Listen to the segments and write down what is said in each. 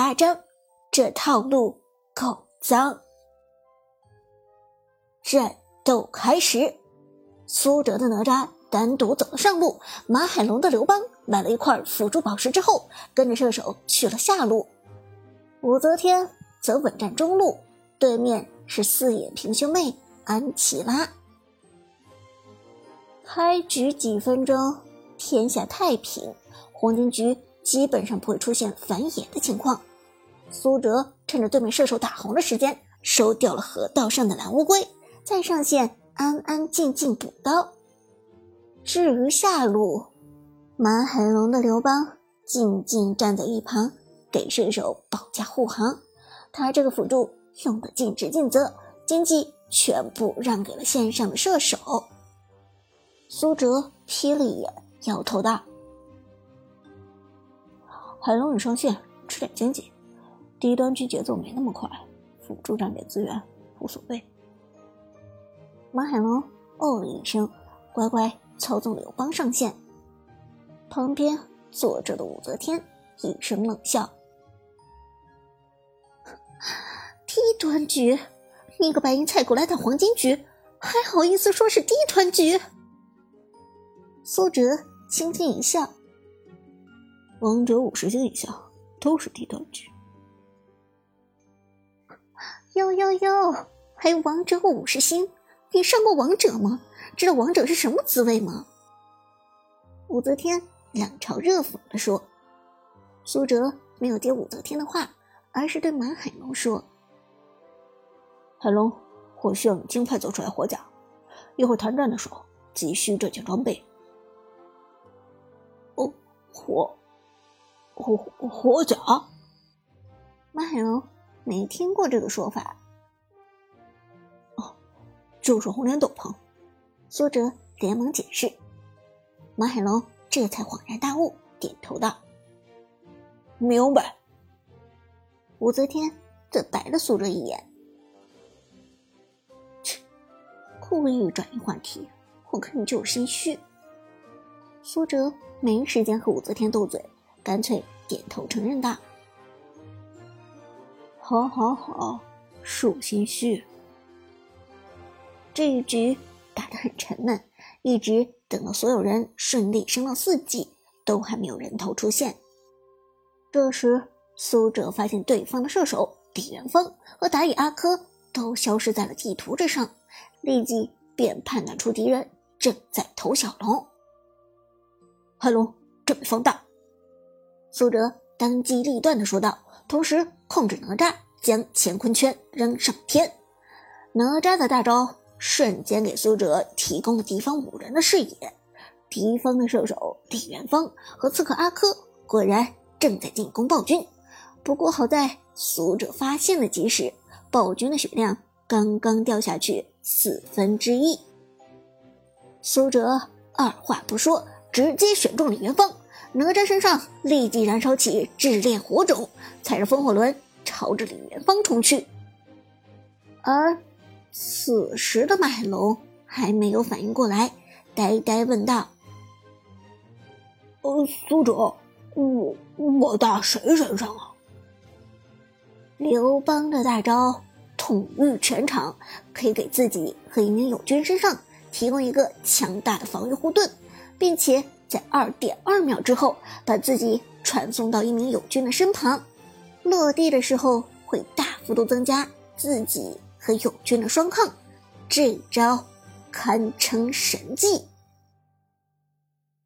八章，这套路够脏。战斗开始，苏哲的哪吒单独走了上路，马海龙的刘邦买了一块辅助宝石之后，跟着射手去了下路。武则天则稳占中路，对面是四眼平兄妹安琪拉。开局几分钟，天下太平，黄金局基本上不会出现反野的情况。苏哲趁着对面射手打红的时间，收掉了河道上的蓝乌龟，再上线安安静静补刀。至于下路，马海龙的刘邦静静站在一旁，给射手保驾护航。他这个辅助用的尽职尽责，经济全部让给了线上的射手。苏哲瞥了一眼，摇头道：“海龙，你上线吃点经济。”低端局节奏没那么快，辅助占点资源无所谓。马海龙哦了一声，乖乖操纵刘邦上线。旁边坐着的武则天一声冷笑：“低端局，你个白银菜狗来打黄金局，还好意思说是低端局？”苏哲轻轻一笑：“王者五十星以下都是低端局。”哟哟哟！还有王者五十星，你上过王者吗？知道王者是什么滋味吗？武则天冷嘲热讽的说。苏哲没有接武则天的话，而是对马海龙说：“海龙，我需要你尽快走出来火甲，一会儿谈战的时候急需这件装备。”哦，火火火甲？马海龙。没听过这个说法。就是红莲斗篷。苏哲连忙解释。马海龙这才恍然大悟，点头道：“明白。”武则天则白了苏哲一眼，切，故意转移话题，我看你就是心虚。苏哲没时间和武则天斗嘴，干脆点头承认道。好，好，好，属心虚。这一局打得很沉闷，一直等到所有人顺利升到四级，都还没有人头出现。这时，苏哲发现对方的射手李元芳和打野阿珂都消失在了地图之上，立即便判断出敌人正在投小龙。黑龙，准备放大！苏哲当机立断的说道。同时控制哪吒，将乾坤圈扔上天。哪吒的大招瞬间给苏哲提供了敌方五人的视野。敌方的射手李元芳和刺客阿珂果然正在进攻暴君。不过好在苏哲发现了及时，暴君的血量刚刚掉下去四分之一。苏哲二话不说，直接选中李元芳。哪吒身上立即燃烧起炽烈火种，踩着风火轮朝着李元芳冲去。而此时的马海龙还没有反应过来，呆呆问道：“呃，苏哲，我我打谁身上啊？”刘邦的大招统御全场，可以给自己和一名友军身上提供一个强大的防御护盾，并且。在二点二秒之后，把自己传送到一名友军的身旁，落地的时候会大幅度增加自己和友军的双抗，这招堪称神技。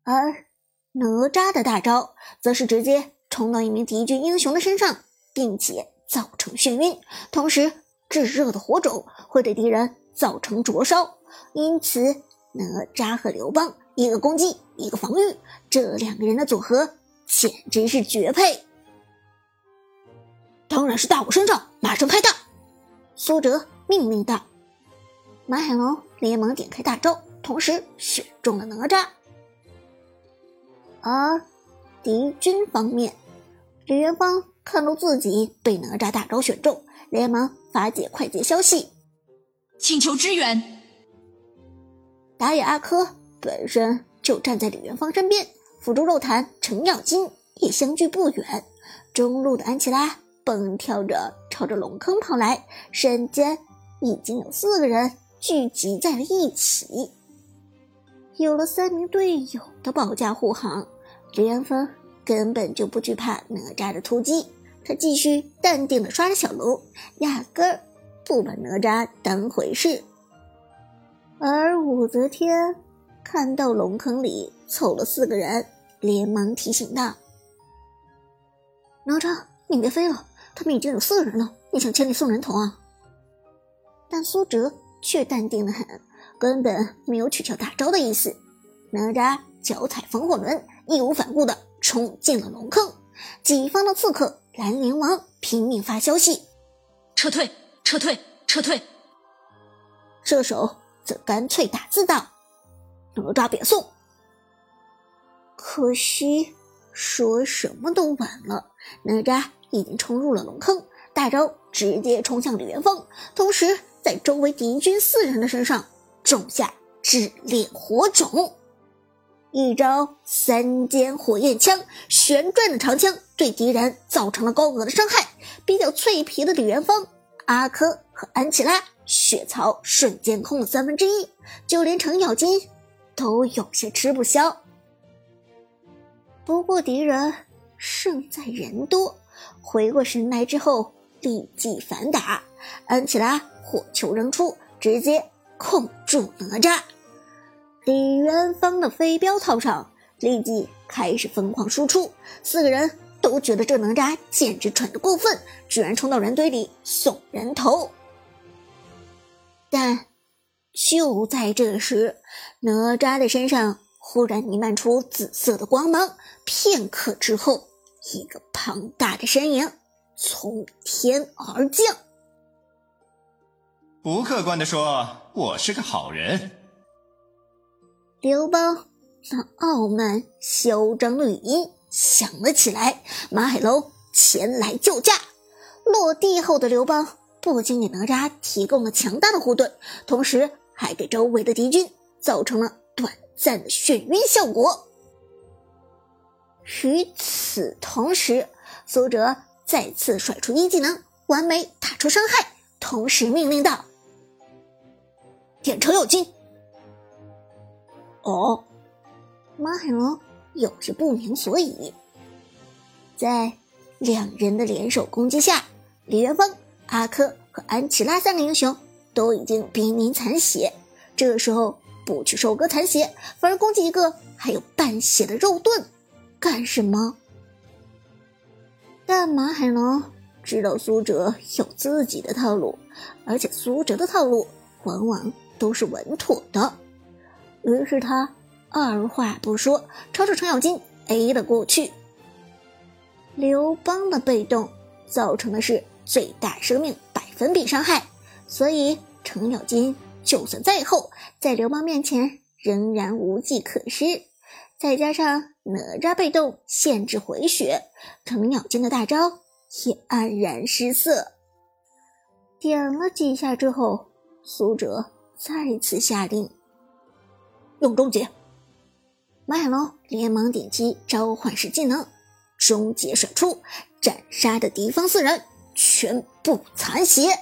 而哪吒的大招则是直接冲到一名敌军英雄的身上，并且造成眩晕，同时炙热的火种会对敌人造成灼烧，因此哪吒和刘邦。一个攻击，一个防御，这两个人的组合简直是绝配。当然是大我身上，马上开大！苏哲命令道。马海龙连忙点开大招，同时选中了哪吒。而敌军方面，李元芳看到自己被哪吒大招选中，连忙发解快捷消息，请求支援。打野阿珂。本身就站在李元芳身边，辅助肉坛程咬金也相距不远。中路的安琪拉蹦跳着朝着龙坑跑来，瞬间已经有四个人聚集在了一起。有了三名队友的保驾护航，李元芳根本就不惧怕哪吒的突击。他继续淡定的刷着小龙，压根儿不把哪吒当回事。而武则天看到龙坑里凑了四个人，连忙提醒道：“哪吒，你别飞了，他们已经有四个人了，你想千里送人头啊？”但苏哲却淡定的很，根本没有取消大招的意思。哪吒脚踩风火轮，义无反顾的冲进了龙坑。己方的刺客蓝莲王拼命发消息：“撤退，撤退，撤退！”射手则干脆打字道：“哪吒别送。”可惜说什么都晚了，哪吒已经冲入了龙坑，大招直接冲向李元芳，同时在周围敌军四人的身上种下炽烈火种。一招三尖火焰枪，旋转的长枪对敌人造成了高额的伤害。比较脆皮的李元芳、阿珂和安琪拉血槽瞬间空了三分之一，就连程咬金都有些吃不消。不过敌人胜在人多，回过神来之后立即反打。安琪拉火球扔出，直接控住哪吒。李元芳的飞镖套上，立即开始疯狂输出。四个人都觉得这哪吒简直蠢得过分，居然冲到人堆里送人头。但就在这时，哪吒的身上忽然弥漫出紫色的光芒，片刻之后，一个庞大的身影从天而降。不客观的说，我是个好人。刘邦那傲慢嚣张的语音响了起来，马海龙前来救驾。落地后的刘邦不仅给哪吒提供了强大的护盾，同时还给周围的敌军造成了短暂的眩晕效果。与此同时，苏哲再次甩出一技能，完美打出伤害，同时命令道：“点程咬金。”哦，马海龙有些不明所以。在两人的联手攻击下，李元芳、阿珂和安琪拉三个英雄都已经濒临残血。这个时候不去收割残血，反而攻击一个还有半血的肉盾，干什么？但马海龙知道苏哲有自己的套路，而且苏哲的套路往往都是稳妥的。于是他二话不说，朝着程咬金 A 了过去。刘邦的被动造成的是最大生命百分比伤害，所以程咬金就算再厚，在刘邦面前仍然无计可施。再加上哪吒被动限制回血，程咬金的大招也黯然失色。点了几下之后，苏哲再次下令。用终结，马海龙连忙点击召唤师技能，终结甩出，斩杀的敌方四人全部残血。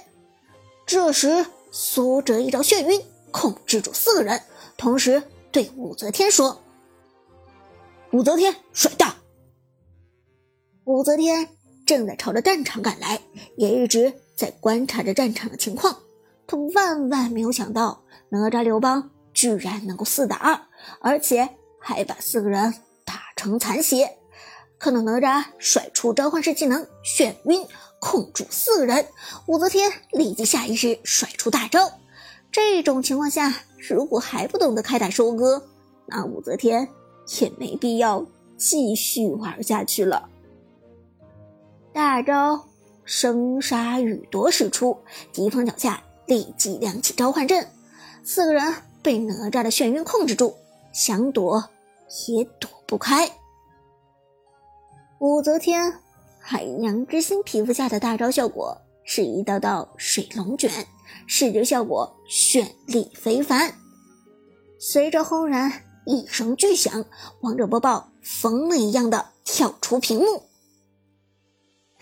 这时，苏哲一招眩晕控制住四个人，同时对武则天说：“武则天甩大。”武则天正在朝着战场赶来，也一直在观察着战场的情况。他万万没有想到，哪吒刘邦。居然能够四打二，而且还把四个人打成残血。看到哪吒甩出召唤师技能眩晕，控住四个人，武则天立即下意识甩出大招。这种情况下，如果还不懂得开打收割，那武则天也没必要继续玩下去了。大招生杀予夺使出，敌方脚下立即亮起召唤阵，四个人。被哪吒的眩晕控制住，想躲也躲不开。武则天海洋之心皮肤下的大招效果是一道道水龙卷，视觉效果绚丽非凡。随着轰然一声巨响，王者播报疯了一样的跳出屏幕。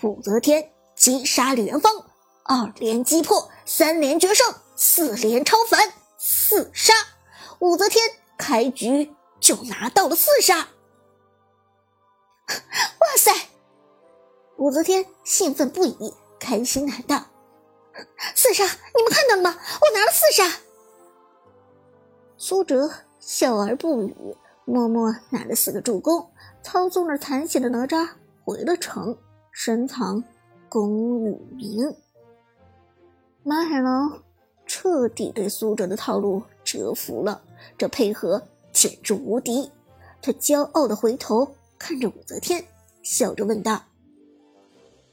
武则天击杀李元芳，二连击破，三连决胜，四连超凡，四杀。武则天开局就拿到了四杀！哇塞！武则天兴奋不已，开心喊道：“ 四杀！你们看到了吗？我拿了四杀！”苏哲笑而不语，默默拿了四个助攻，操纵着残血的哪吒回了城，深藏功与名。马海龙彻底对苏哲的套路折服了，这配合简直无敌。他骄傲的回头看着武则天，笑着问道：“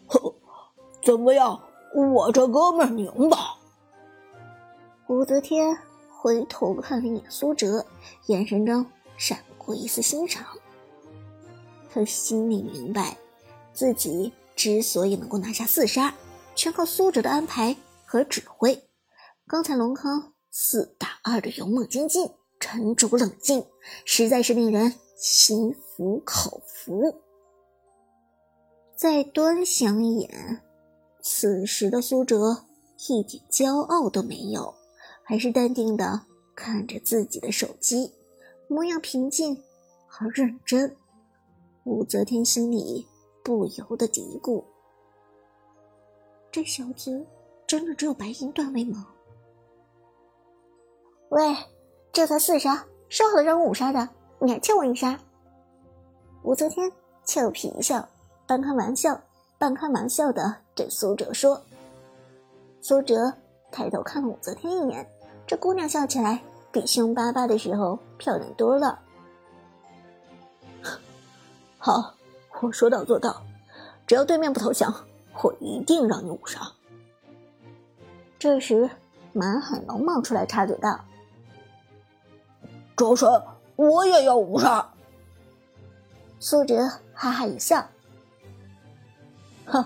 呵，怎么样？我这哥们儿牛吧？”武则天。回头看了一眼苏哲，眼神中闪过一丝欣赏。他心里明白，自己之所以能够拿下四杀，全靠苏哲的安排和指挥。刚才龙坑四打二的勇猛精进、沉着冷静，实在是令人心服口服。再端详一眼，此时的苏哲一点骄傲都没有。还是淡定的看着自己的手机，模样平静而认真。武则天心里不由得嘀咕：“这小子真的只有白银段位吗？”喂，这才四杀，说好的让我五杀的，你还欠我一杀？武则天俏皮一笑，半开玩笑半开玩笑的对苏哲说。苏哲抬头看了武则天一眼。这姑娘笑起来比凶巴巴的时候漂亮多了。好，我说到做到，只要对面不投降，我一定让你五杀。这时，马海龙冒出来插嘴道：“周神，我也要五杀。”苏哲哈哈一笑：“哼，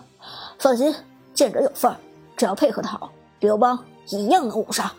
放心，见者有份儿，只要配合的好，刘邦一样能五杀。”